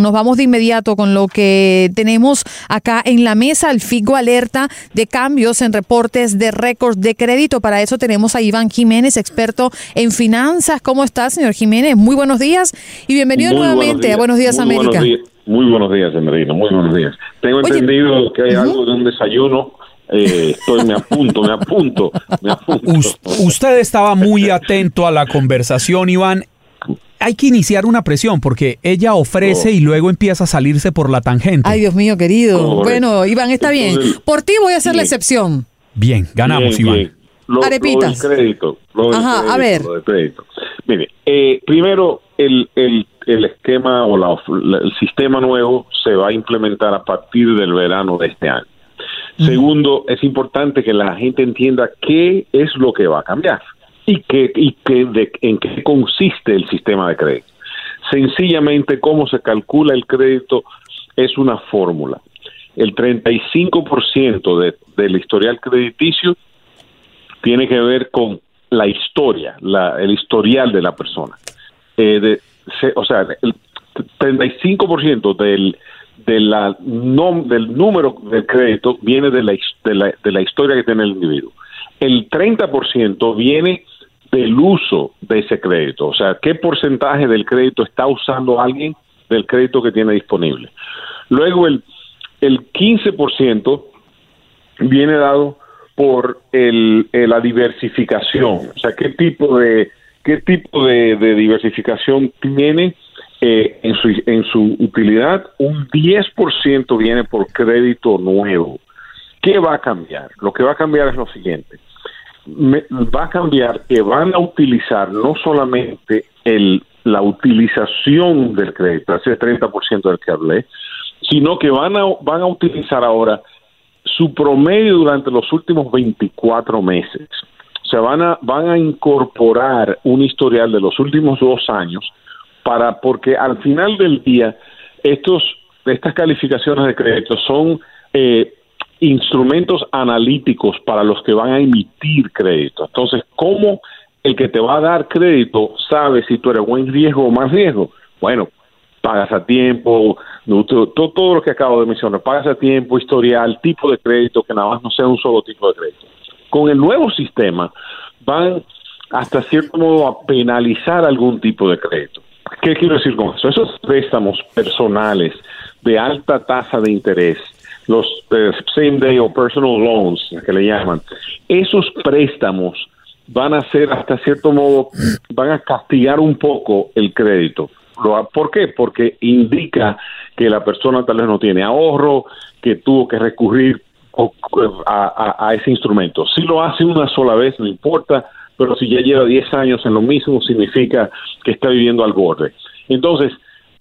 Nos vamos de inmediato con lo que tenemos acá en la mesa, el FIGO alerta de cambios en reportes de récords de crédito. Para eso tenemos a Iván Jiménez, experto en finanzas. ¿Cómo está, señor Jiménez? Muy buenos días y bienvenido Muy nuevamente a Buenos Días muy América. Buenos días, muy buenos días, Emerino, muy buenos días. Tengo Oye, entendido que hay algo de un desayuno. Eh, estoy, me apunto, me apunto, me apunto. Us- usted estaba muy atento a la conversación, Iván. Hay que iniciar una presión porque ella ofrece y luego empieza a salirse por la tangente. Ay, Dios mío, querido. Bueno, Iván, está bien. Por ti voy a hacer la excepción. Bien, ganamos, Bien, Iván. bien. Lo, Arepitas. Lo del crédito. Lo del Ajá, crédito, a ver. lo del crédito. Mire, eh, primero, el, el, el esquema o la- la- el sistema nuevo se va a implementar a partir del verano de este año. Segundo, es importante que la gente entienda qué es lo que va a cambiar y, qué, y qué, de, en qué consiste el sistema de crédito. Sencillamente, cómo se calcula el crédito es una fórmula. El 35% de, del historial crediticio tiene que ver con la historia, la, el historial de la persona. Eh, de, se- o sea, el 35% del, de la nom- del número de crédito viene de la, de, la, de la historia que tiene el individuo. El 30% viene del uso de ese crédito, o sea, qué porcentaje del crédito está usando alguien del crédito que tiene disponible. Luego el, el 15% viene dado por el, eh, la diversificación, o sea, qué tipo de qué tipo de, de diversificación tiene eh, en, su, en su utilidad. Un 10% viene por crédito nuevo. ¿Qué va a cambiar? Lo que va a cambiar es lo siguiente. Me- va a cambiar que van a utilizar no solamente el, la utilización del crédito, ese 30% del que hablé, sino que van a, van a utilizar ahora su promedio durante los últimos 24 meses. O sea, van a, van a incorporar un historial de los últimos dos años para, porque al final del día, estos, estas calificaciones de crédito son eh, instrumentos analíticos para los que van a emitir crédito. Entonces, ¿cómo el que te va a dar crédito sabe si tú eres buen riesgo o más riesgo? Bueno, pagas a tiempo, todo, todo lo que acabo de mencionar, pagas a tiempo, historial, tipo de crédito, que nada más no sea un solo tipo de crédito. Con el nuevo sistema van hasta cierto modo a penalizar algún tipo de crédito. ¿Qué quiero decir con eso? Esos préstamos personales de alta tasa de interés, los eh, same day o personal loans, que le llaman, esos préstamos van a ser hasta cierto modo, van a castigar un poco el crédito. ¿Por qué? Porque indica que la persona tal vez no tiene ahorro, que tuvo que recurrir a- a ese instrumento. Si lo hace una sola vez, no importa, pero si ya lleva 10 años en lo mismo, significa que está viviendo al borde. Entonces,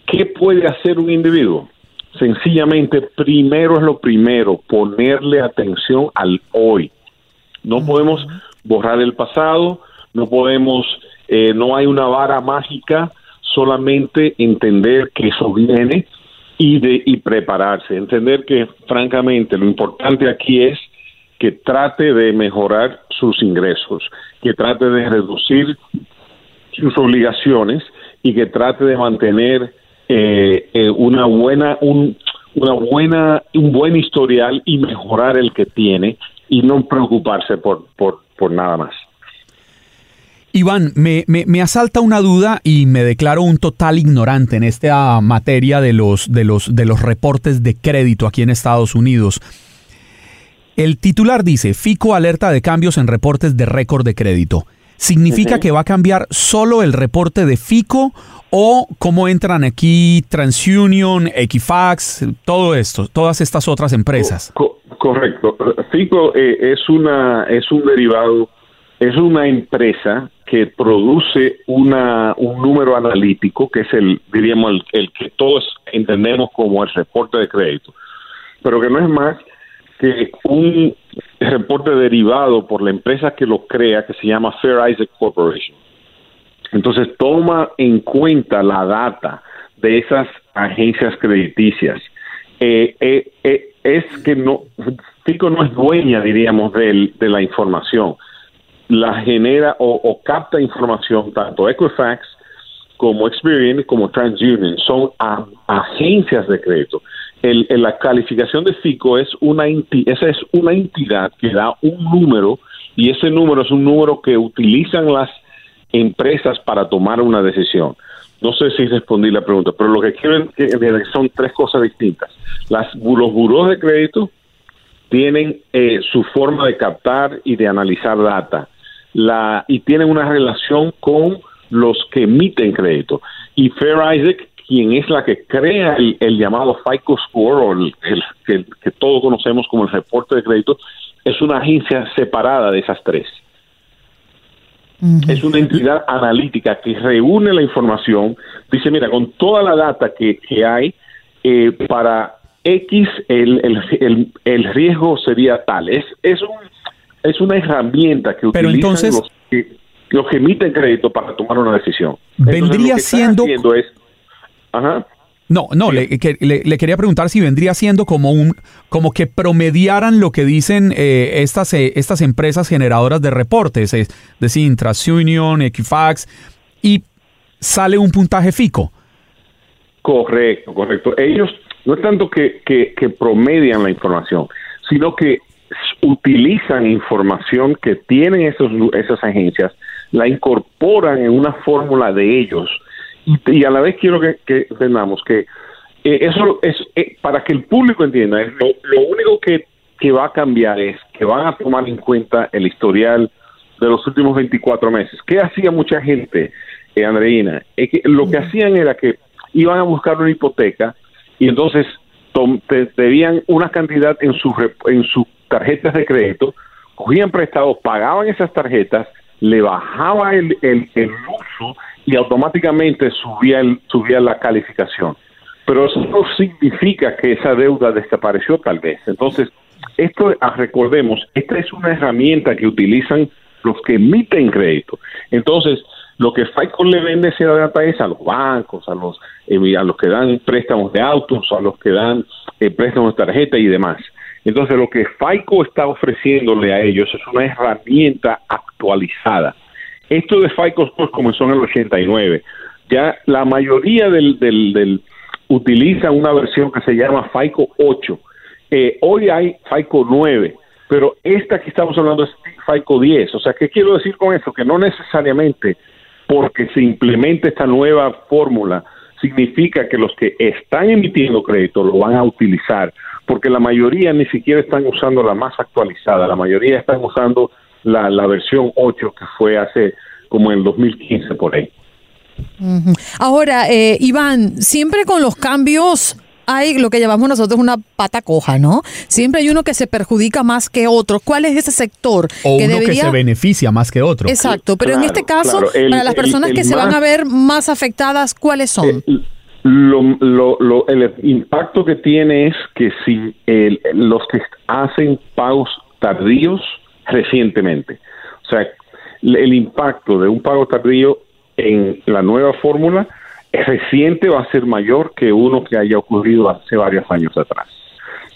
¿qué puede hacer un individuo? Sencillamente, primero es lo primero, ponerle atención al hoy. No podemos borrar el pasado, no podemos, eh, no hay una vara mágica, solamente entender que eso viene y de y prepararse, entender que francamente lo importante aquí es que trate de mejorar sus ingresos, que trate de reducir sus obligaciones y que trate de mantener eh, eh, una buena un, una buena un buen historial y mejorar el que tiene y no preocuparse por por, por nada más. Iván, me, me, me, asalta una duda y me declaro un total ignorante en esta materia de los, de, los, de los reportes de crédito aquí en Estados Unidos. El titular dice, FICO alerta de cambios en reportes de récord de crédito. ¿Significa que va a cambiar solo el reporte de FICO o cómo entran aquí TransUnion, Equifax, todo esto, todas estas otras empresas? correcto. FICO eh, es, una, es un derivado, es una empresa que produce una, un número analítico, que es el, diríamos, el, el, que todos entendemos como el reporte de crédito, pero que no es más que un reporte derivado por la empresa que lo crea, que se llama Fair Isaac Corporation. Entonces toma en cuenta la data de esas agencias crediticias. Eh, eh, eh, es que no, FICO no es dueña, diríamos, de, de la información la genera o, capta información tanto Equifax como Experian como TransUnion son agencias de crédito. El, la calificación de FICO es una esa es una entidad que da un número y ese número es un número que utilizan las empresas para tomar una decisión. No sé si respondí la pregunta, pero lo que quieren son tres cosas distintas. Las, los buros de crédito tienen eh, su forma de captar y de analizar data la y tienen una relación con los que emiten crédito. Y Fair Isaac, quien es la que crea el, llamado FICO Score, o el, que todos conocemos como el reporte de crédito, es una agencia separada de esas tres. Es una entidad analítica que reúne la información, dice, mira, con toda la data que, que hay, eh, para X el, el, el, riesgo sería tal. Es, es un es una herramienta que utilizan los, que, los que emiten crédito para tomar una decisión. Vendría siendo... Es, No, no, le, le, quería preguntar si vendría siendo como un, como que promediaran lo que dicen eh, estas, eh, estas empresas generadoras de reportes, es decir, TransUnion, Equifax, y sale un puntaje FICO. Correcto, correcto. Ellos no es tanto que, que, que promedian la información, sino que utilizan información que tienen esos, esas agencias, la incorporan en una fórmula de ellos y, a la vez quiero que, entendamos que eh, eso es eh, para que el público entienda, lo, lo único que, que va a cambiar es que van a tomar en cuenta el historial de los últimos 24 meses. ¿Qué hacía mucha gente, eh, Andreina? Es que lo que hacían era que iban a buscar una hipoteca y entonces debían una cantidad en su en su tarjetas de crédito, cogían prestados, pagaban esas tarjetas, le bajaba el, el, uso y automáticamente subía, el, subía la calificación. Pero eso no significa que esa deuda desapareció tal vez. Entonces, esto, ah, recordemos, esta es una herramienta que utilizan los que emiten crédito. Entonces, lo que FICO le vende esa data es a los bancos, a los, eh, a los que dan préstamos de autos, a los que dan eh, préstamos de tarjeta y demás. Entonces, lo que FICO está ofreciéndole a ellos es una herramienta actualizada. Esto de FICO pues, comenzó en el 89. Ya la mayoría del, del, utiliza una versión que se llama FICO 8. Eh, hoy hay FICO 9, pero esta que estamos hablando es FICO 10. O sea, ¿qué quiero decir con eso? Que no necesariamente porque se implemente esta nueva fórmula significa que los que están emitiendo crédito lo van a utilizar porque la mayoría ni siquiera están usando la más actualizada, la mayoría están usando la, la versión 8 que fue hace como en el 2015 por ahí. Ahora, eh, Iván, siempre con los cambios hay lo que llamamos nosotros una pata coja, ¿no? Siempre hay uno que se perjudica más que otro. ¿Cuál es ese sector? O que uno que se beneficia más que otro. Exacto, pero en este caso, para las personas que se van a ver más afectadas, ¿cuáles son? Lo, lo, lo- el impacto que tiene es que si el- los que hacen pagos tardíos recientemente, o sea, el impacto de un pago tardío en la nueva fórmula reciente va a ser mayor que uno que haya ocurrido hace varios años atrás.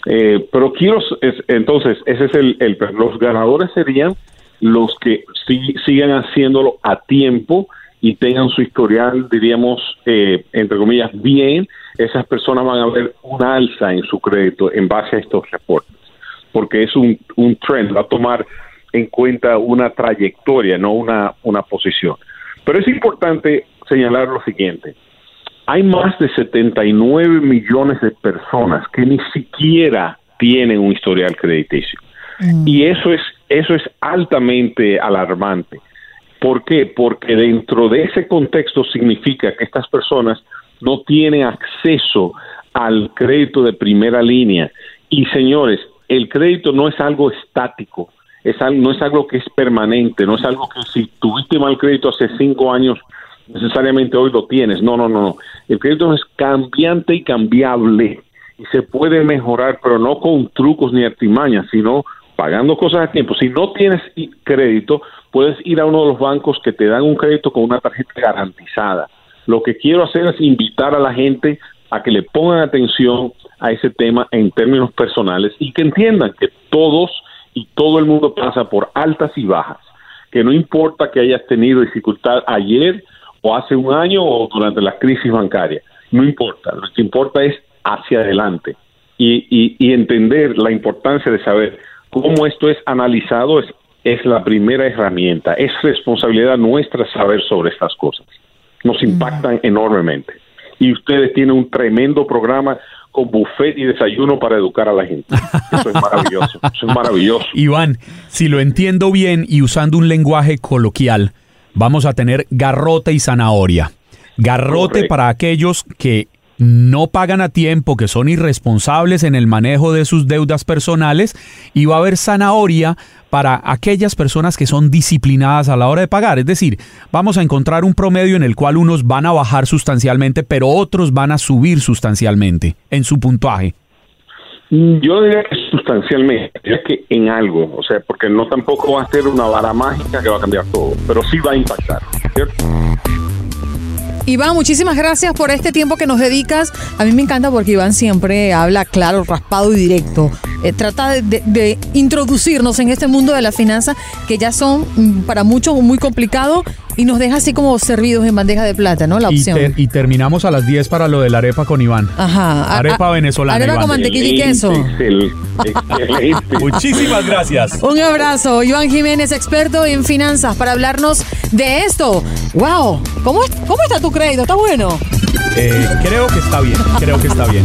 Eh, pero quiero, es- entonces, ese es el, los ganadores serían los que sí- sigan haciéndolo a tiempo y tengan su historial, diríamos, eh, entre comillas, bien, esas personas van a ver una alza en su crédito en base a estos reportes, porque es un, un trend, va a tomar en cuenta una trayectoria, no una, una posición. Pero es importante señalar lo siguiente, hay más de 79 millones de personas que ni siquiera tienen un historial crediticio. Y eso es, eso es altamente alarmante. ¿Por qué? Porque dentro de ese contexto significa que estas personas no tienen acceso al crédito de primera línea. Y señores, el crédito no es algo estático, es al- no es algo que es permanente, no es algo que si tuviste mal crédito hace cinco años, necesariamente hoy lo tienes. No, no, no, no. El crédito es cambiante y cambiable y se puede mejorar, pero no con trucos ni artimañas, sino pagando cosas a tiempo. Si no tienes crédito, puedes ir a uno de los bancos que te dan un crédito con una tarjeta garantizada. Lo que quiero hacer es invitar a la gente a que le pongan atención a ese tema en términos personales y que entiendan que todos y todo el mundo pasa por altas y bajas, que no importa que hayas tenido dificultad ayer o hace un año o durante la crisis bancaria, no importa, lo que importa es hacia adelante y, y, y entender la importancia de saber cómo esto es analizado es, es la primera herramienta, es responsabilidad nuestra saber sobre estas cosas, nos impactan enormemente y ustedes tienen un tremendo programa con buffet y desayuno para educar a la gente. Eso es maravilloso, eso es maravilloso. Iván, si lo entiendo bien y usando un lenguaje coloquial, vamos a tener garrote y zanahoria. Garrote Correcto. para aquellos que no pagan a tiempo, que son irresponsables en el manejo de sus deudas personales, y va a haber zanahoria para aquellas personas que son disciplinadas a la hora de pagar. Es decir, vamos a encontrar un promedio en el cual unos van a bajar sustancialmente, pero otros van a subir sustancialmente en su puntuaje. Yo diría que sustancialmente, diría que en algo, o sea, porque no tampoco va a ser una vara mágica que va a cambiar todo, pero sí va a impactar, ¿cierto? Iván, muchísimas gracias por este tiempo que nos dedicas. A mí me encanta porque Iván siempre habla claro, raspado y directo. Eh, trata de, de- de introducirnos en este mundo de la finanza que ya son mm, para muchos muy complicado y nos deja así como servidos en bandeja de plata, ¿no? La Y, opción. ter- y terminamos a las 10 para lo de la arepa con Iván. Ajá. Arepa a- venezolana, Arepa Iván. con mantequilla y queso. Excel-. Muchísimas gracias. Un abrazo, Iván Jiménez, experto en finanzas, para hablarnos de esto. ¡Wow! ¿Cómo, es- cómo está tu crédito? ¿Está bueno? Eh, creo que está bien, creo que está bien.